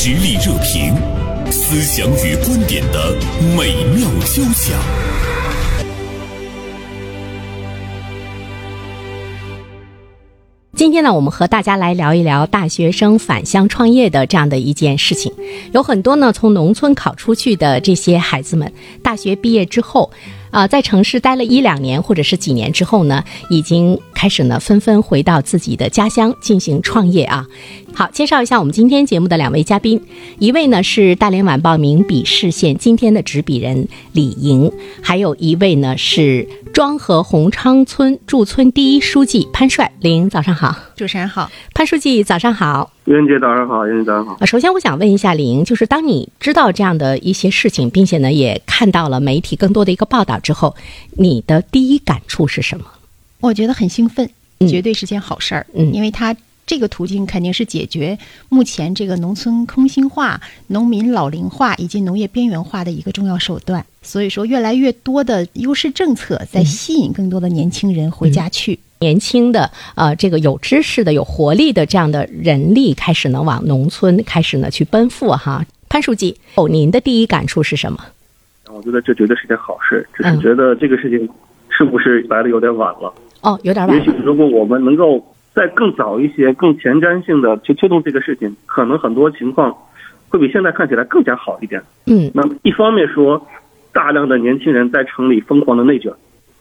实力热评，思想与观点的美妙交响。今天呢，我们和大家来聊一聊大学生返乡创业的这样的一件事情。有很多呢，从农村考出去的这些孩子们，大学毕业之后。啊，在城市待了一两年或者是几年之后呢，已经开始呢，纷纷回到自己的家乡进行创业啊。好，介绍一下我们今天节目的两位嘉宾，一位呢是大连晚报名笔视线今天的执笔人李莹，还有一位呢是庄河洪昌村驻村第一书记潘帅。李莹，早上好。主持人好，潘书记早上好。袁姐早上好，袁姐早上好。首先我想问一下李莹，就是当你知道这样的一些事情，并且呢也看到了媒体更多的一个报道之后，你的第一感触是什么？我觉得很兴奋，绝对是件好事儿。嗯，因为它这个途径肯定是解决目前这个农村空心化、农民老龄化以及农业边缘化的一个重要手段。所以说，越来越多的优势政策在吸引更多的年轻人回家去。年轻的呃，这个有知识的、有活力的这样的人力开始呢往农村开始呢去奔赴哈。潘书记，哦，您的第一感触是什么？我觉得这绝对是件好事，只是觉得这个事情是不是来的有点晚了？哦，有点晚。也许如果我们能够再更早一些、更前瞻性的去推动这个事情，可能很多情况会比现在看起来更加好一点。嗯。那么一方面说，大量的年轻人在城里疯狂的内卷；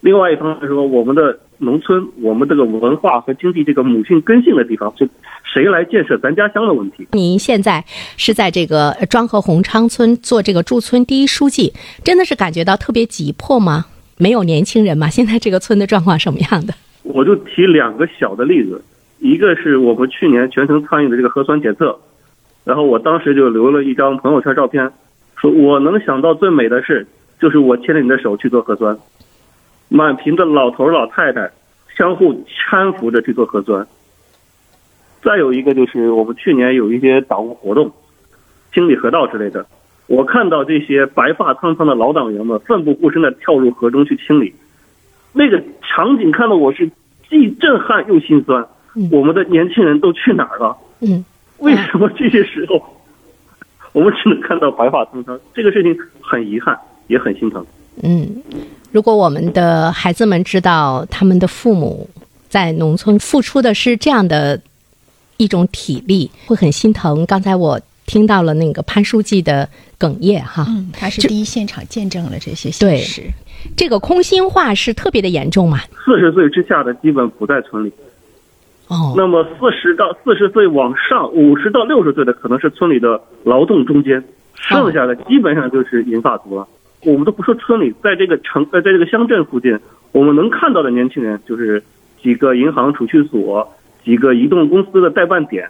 另外一方面说，我们的。农村，我们这个文化和经济这个母性根性的地方，是谁来建设咱家乡的问题？您现在是在这个庄河红昌村做这个驻村第一书记，真的是感觉到特别急迫吗？没有年轻人吗？现在这个村的状况什么样的？我就提两个小的例子，一个是我们去年全程参与的这个核酸检测，然后我当时就留了一张朋友圈照片，说我能想到最美的事，就是我牵着你的手去做核酸。满屏的老头老太太相互搀扶着去做核酸。再有一个就是我们去年有一些党务活动，清理河道之类的，我看到这些白发苍苍的老党员们奋不顾身的跳入河中去清理，那个场景看到我是既震撼又心酸。我们的年轻人都去哪儿了？嗯，为什么这些时候我们只能看到白发苍苍？这个事情很遗憾，也很心疼。嗯。如果我们的孩子们知道他们的父母在农村付出的是这样的一种体力，会很心疼。刚才我听到了那个潘书记的哽咽，哈，嗯，他是第一现场见证了这些现实。这个空心化是特别的严重嘛？四十岁之下的基本不在村里。哦，那么四十到四十岁往上，五十到六十岁的可能是村里的劳动中间，剩下的基本上就是银发族了。我们都不说村里，在这个城呃，在这个乡镇附近，我们能看到的年轻人就是几个银行储蓄所、几个移动公司的代办点。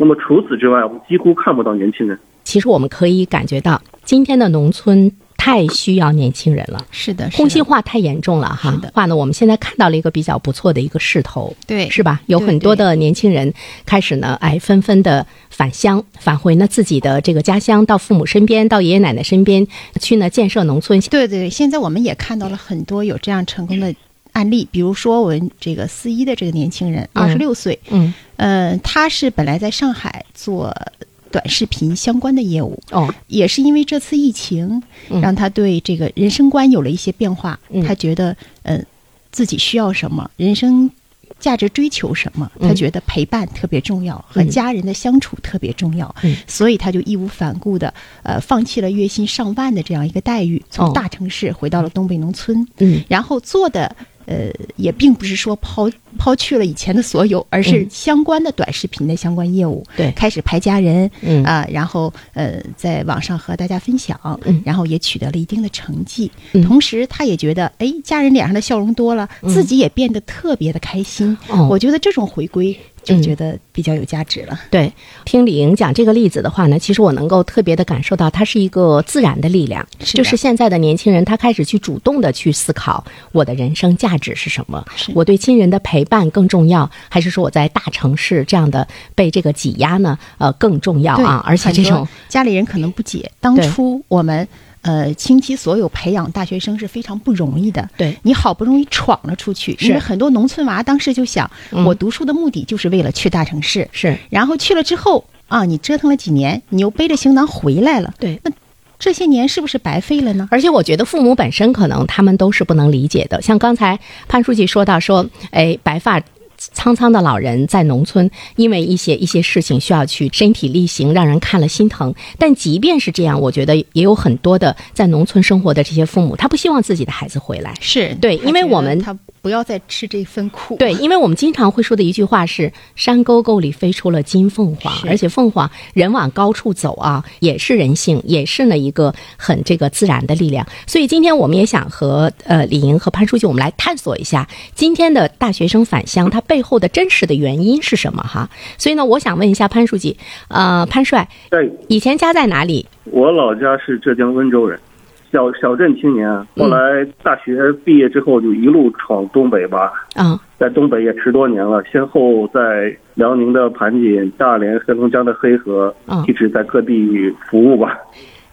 那么除此之外，我们几乎看不到年轻人。其实我们可以感觉到，今天的农村。太需要年轻人了，是的，空心化太严重了哈。的话呢，我们现在看到了一个比较不错的一个势头，对，是吧？有很多的年轻人开始呢，哎，纷纷的返乡，返回呢自己的这个家乡，到父母身边，到爷爷奶奶身边去呢建设农村。对对，现在我们也看到了很多有这样成功的案例，比如说我们这个四一的这个年轻人，二十六岁，嗯，呃，他是本来在上海做。短视频相关的业务哦，也是因为这次疫情，让他对这个人生观有了一些变化。他觉得，呃，自己需要什么，人生价值追求什么，他觉得陪伴特别重要，和家人的相处特别重要。所以他就义无反顾的，呃，放弃了月薪上万的这样一个待遇，从大城市回到了东北农村。嗯，然后做的。呃，也并不是说抛抛去了以前的所有，而是相关的短视频的相关业务，对，开始拍家人，嗯。啊，然后呃，在网上和大家分享，嗯，然后也取得了一定的成绩，嗯，同时他也觉得，哎，家人脸上的笑容多了，自己也变得特别的开心，哦，我觉得这种回归。就觉得比较有价值了。对，听李莹讲这个例子的话呢，其实我能够特别的感受到，它是一个自然的力量。就是现在的年轻人，他开始去主动的去思考，我的人生价值是什么？我对亲人的陪伴更重要，还是说我在大城市这样的被这个挤压呢？呃，更重要啊！而且这种家里人可能不解，当初我们。呃，倾其所有培养大学生是非常不容易的。对你好不容易闯了出去，因为很多农村娃当时就想，我读书的目的就是为了去大城市。是，然后去了之后，啊，你折腾了几年，你又背着行囊回来了，对，那这些年是不是白费了呢？而且我觉得父母本身可能他们都是不能理解的。像刚才潘书记说到说，哎，白发。苍苍的老人在农村，因为一些一些事情需要去身体力行，让人看了心疼。但即便是这样，我觉得也有很多的在农村生活的这些父母，他不希望自己的孩子回来。是对，因为我们他不要再吃这份苦。对，因为我们经常会说的一句话是“山沟沟里飞出了金凤凰”，而且凤凰人往高处走啊，也是人性，也是呢一个很这个自然的力量。所以今天我们也想和呃李莹和潘书记，我们来探索一下今天的大学生返乡，他。背后的真实的原因是什么？哈，所以呢，我想问一下潘书记，呃，潘帅，对，以前家在哪里？我老家是浙江温州人，小小镇青年，后来大学毕业之后就一路闯东北吧，啊，在东北也十多年了，先后在辽宁的盘锦、大连、黑龙江的黑河，一直在各地服务吧。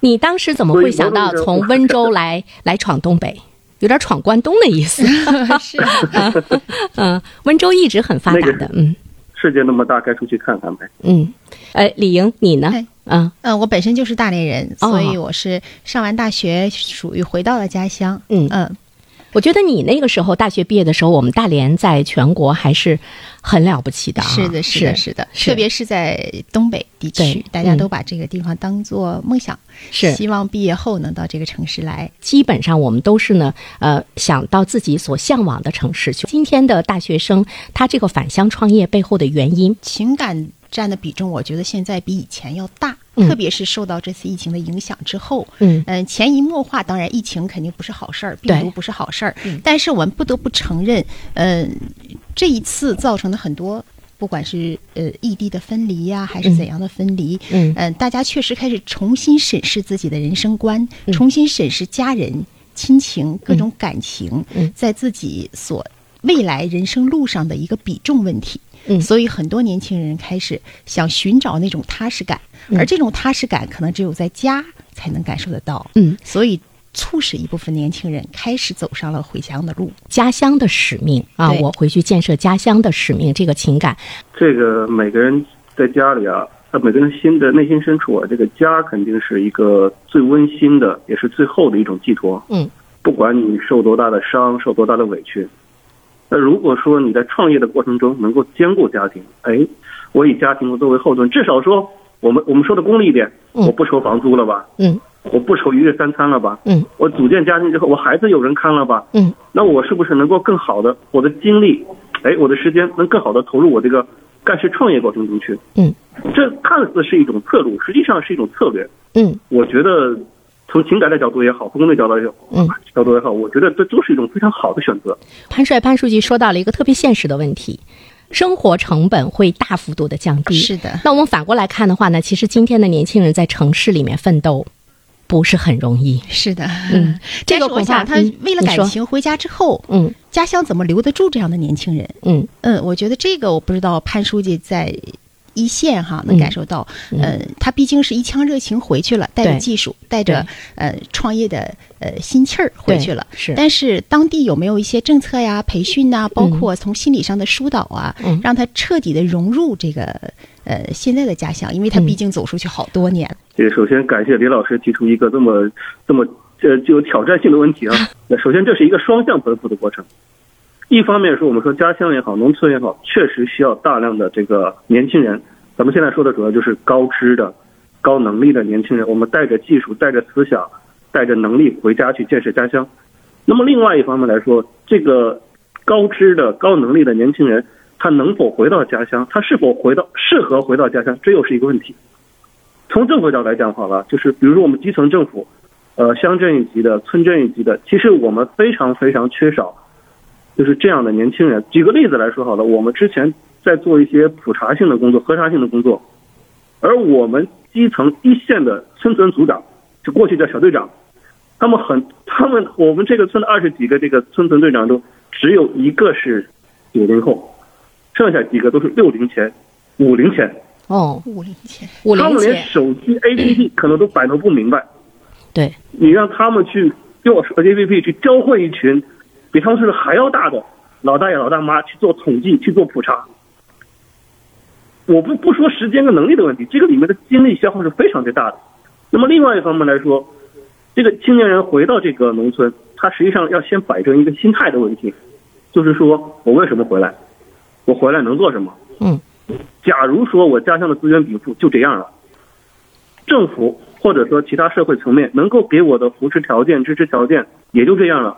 你当时怎么会想到从温州来来闯东北？有点闯关东的意思，是，嗯，温州一直很发达的，嗯，世界那么大，该出去看看呗，嗯，哎，李莹，你呢？嗯。嗯，我本身就是大连人，所以我是上完大学，属于回到了家乡，嗯。嗯。我觉得你那个时候大学毕业的时候，我们大连在全国还是很了不起的。是的，是的，是的，特别是在东北地区，大家都把这个地方当做梦想，是希望毕业后能到这个城市来。基本上我们都是呢，呃，想到自己所向往的城市去。今天的大学生，他这个返乡创业背后的原因，情感占的比重，我觉得现在比以前要大。特别是受到这次疫情的影响之后，嗯。嗯，潜移默化，当然疫情肯定不是好事儿，病毒不是好事儿，但是我们不得不承认，嗯，这一次造成的很多，不管是呃异地的分离呀，还是怎样的分离，嗯。嗯，大家确实开始重新审视自己的人生观，重新审视家人、亲情各种感情，在自己所未来人生路上的一个比重问题。嗯，所以很多年轻人开始想寻找那种踏实感，而这种踏实感可能只有在家才能感受得到。嗯，所以促使一部分年轻人开始走上了回乡的路，家乡的使命啊，我回去建设家乡的使命，这个情感，这个每个人在家里啊，他每个人心的内心深处啊，这个家肯定是一个最温馨的，也是最后的一种寄托。嗯，不管你受多大的伤，受多大的委屈。那如果说你在创业的过程中能够兼顾家庭，哎，我以家庭作为后盾，至少说我们我们说的功利一点，我不愁房租了吧？嗯，我不愁一日三餐了吧？嗯，我组建家庭之后，我孩子有人看了吧？嗯，那我是不是能够更好的我的精力，哎，我的时间能更好的投入我这个干事创业过程中去？嗯，这看似是一种侧路，实际上是一种策略。嗯，我觉得。从情感的角度也好，从工作角度也好，嗯，角度也好，我觉得这都是一种非常好的选择。潘帅潘书记说到了一个特别现实的问题，生活成本会大幅度的降低。是的，那我们反过来看的话呢，其实今天的年轻人在城市里面奋斗不是很容易。是的，嗯，这个我想他为了感情回家之后，嗯，家乡怎么留得住这样的年轻人？嗯嗯，我觉得这个我不知道潘书记在。一线哈能感受到，呃，他毕竟是一腔热情回去了，带着技术，带着呃创业的呃心气儿回去了。是，但是当地有没有一些政策呀、培训呐，包括从心理上的疏导啊，让他彻底的融入这个呃现在的家乡？因为他毕竟走出去好多年。这首先感谢李老师提出一个这么这么呃具有挑战性的问题啊。那首先这是一个双向奔赴的过程。一方面说，我们说家乡也好，农村也好，确实需要大量的这个年轻人。咱们现在说的主要就是高知的、高能力的年轻人。我们带着技术、带着思想、带着能力回家去建设家乡。那么另外一方面来说，这个高知的、高能力的年轻人，他能否回到家乡？他是否回到适合回到家乡？这又是一个问题。从政府角度来讲，好了，就是比如说我们基层政府，呃，乡镇一级的、村镇一级的，其实我们非常非常缺少。就是这样的年轻人。举个例子来说好了，我们之前在做一些普查性的工作、核查性的工作，而我们基层一线的村村组长，就过去叫小队长，他们很，他们我们这个村的二十几个这个村村队长中，只有一个是九零后，剩下几个都是六零前、五零前。哦，五零前，五零前，他们连手机 APP 可能都摆弄不明白。对，你让他们去用手机 APP 去教会一群。比他们岁数还要大的老大爷老大妈去做统计去做普查，我不不说时间跟能力的问题，这个里面的精力消耗是非常之大的。那么另外一方面来说，这个青年人回到这个农村，他实际上要先摆正一个心态的问题，就是说我为什么回来？我回来能做什么？嗯，假如说我家乡的资源禀赋就这样了，政府或者说其他社会层面能够给我的扶持条件、支持条件也就这样了，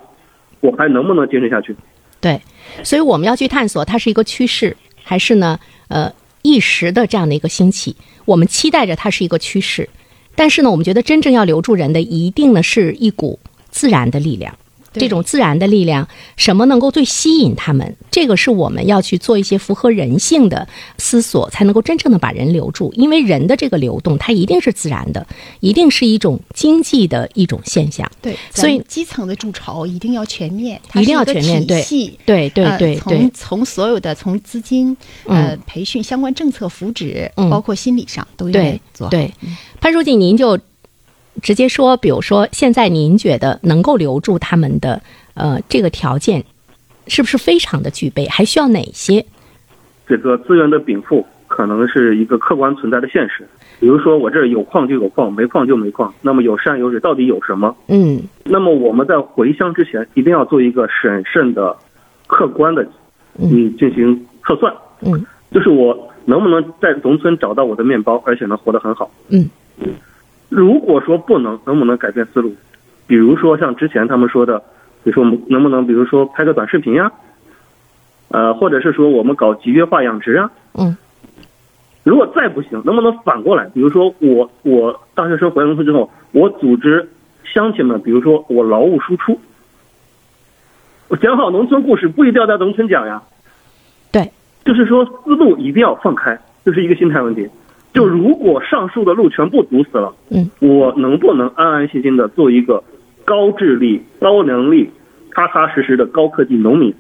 我还能不能坚持下去？对，所以我们要去探索，它是一个趋势，还是呢？呃，一时的这样的一个兴起，我们期待着它是一个趋势，但是呢，我们觉得真正要留住人的，一定呢是一股自然的力量。这种自然的力量，什么能够最吸引他们？这个是我们要去做一些符合人性的思索，才能够真正的把人留住。因为人的这个流动，它一定是自然的，一定是一种经济的一种现象。对，所以基层的筑巢一定要全面，一定要全面。对，对对对对。从从所有的从资金、呃培训相关政策扶持，包括心理上都应该做。对，潘书记，您就。直接说，比如说，现在您觉得能够留住他们的，呃，这个条件是不是非常的具备？还需要哪些？这个资源的禀赋可能是一个客观存在的现实。比如说，我这儿有矿就有矿，没矿就没矿。那么有山有水，到底有什么？嗯。那么我们在回乡之前，一定要做一个审慎的、客观的，嗯，进行测算。嗯。就是我能不能在农村找到我的面包，而且能活得很好？嗯。如果说不能，能不能改变思路？比如说像之前他们说的，比如说我们能不能，比如说拍个短视频呀，呃，或者是说我们搞集约化养殖啊。嗯。如果再不行，能不能反过来？比如说我我大学生回农村之后，我组织乡亲们，比如说我劳务输出，我讲好农村故事，不一定要在农村讲呀。对。就是说思路一定要放开，这是一个心态问题。就如果上述的路全部堵死了，嗯，我能不能安安心心的做一个高智力、高能力、踏踏实实的高科技农民？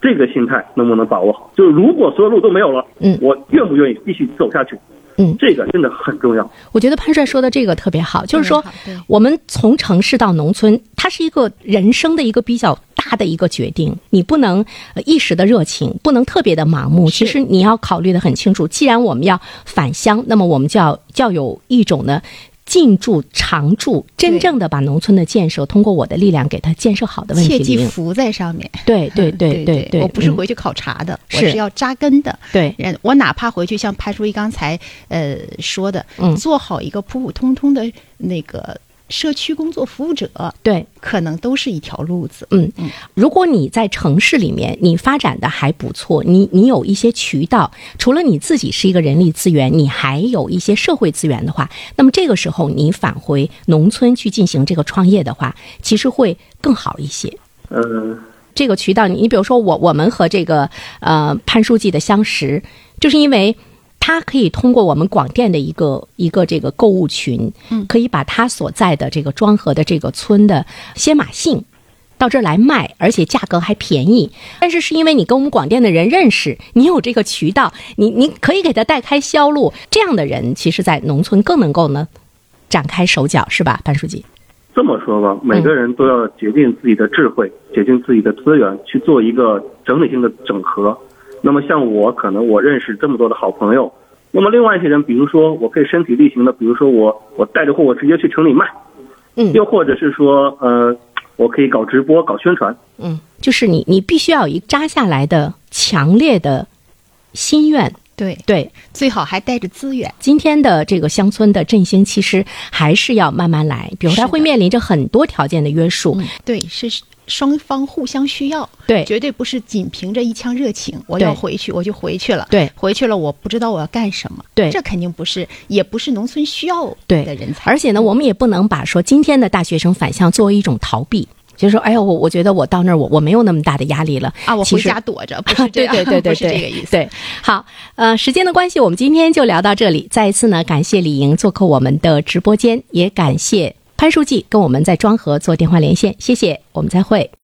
这个心态能不能把握好？就是如果所有路都没有了，嗯，我愿不愿意继续走下去？嗯，这个真的很重要。我觉得潘帅说的这个特别好，就是说，我们从城市到农村，它是一个人生的一个比较大的一个决定。你不能一时的热情，不能特别的盲目。其实你要考虑的很清楚。既然我们要返乡，那么我们就要就要有一种呢。进驻常驻，真正的把农村的建设通过我的力量给它建设好的问题，切记浮在上面。对对对对对，我不是回去考察的，我是要扎根的。对，我哪怕回去像潘书记刚才呃说的，嗯做好一个普普通通的那个。社区工作服务者，对，可能都是一条路子。嗯嗯，如果你在城市里面，你发展的还不错，你你有一些渠道，除了你自己是一个人力资源，你还有一些社会资源的话，那么这个时候你返回农村去进行这个创业的话，其实会更好一些。嗯，这个渠道，你你比如说我我们和这个呃潘书记的相识，就是因为。他可以通过我们广电的一个一个这个购物群，嗯，可以把他所在的这个庄河的这个村的鲜马杏到这儿来卖，而且价格还便宜。但是是因为你跟我们广电的人认识，你有这个渠道，你你可以给他带开销路。这样的人，其实，在农村更能够呢展开手脚，是吧，潘书记？这么说吧，每个人都要竭尽自己的智慧，竭尽自己的资源去做一个整体性的整合。那么像我，可能我认识这么多的好朋友，那么另外一些人，比如说我可以身体力行的，比如说我我带着货，我直接去城里卖，嗯，又或者是说，呃，我可以搞直播、搞宣传，嗯，就是你你必须要有一扎下来的强烈的心愿，对对，最好还带着资源。今天的这个乡村的振兴，其实还是要慢慢来，比如它会面临着很多条件的约束，对，是。双方互相需要，对，绝对不是仅凭着一腔热情，我要回去我就回去了，对，回去了我不知道我要干什么，对，这肯定不是，也不是农村需要的人才。而且呢，我们也不能把说今天的大学生返乡作为一种逃避，就是说，哎呀，我我觉得我到那儿我我没有那么大的压力了。啊，我回家躲着，不是这样，对对对对，是这个意思。对，好，呃，时间的关系，我们今天就聊到这里。再一次呢，感谢李莹做客我们的直播间，也感谢潘书记跟我们在庄河做电话连线，谢谢，我们再会。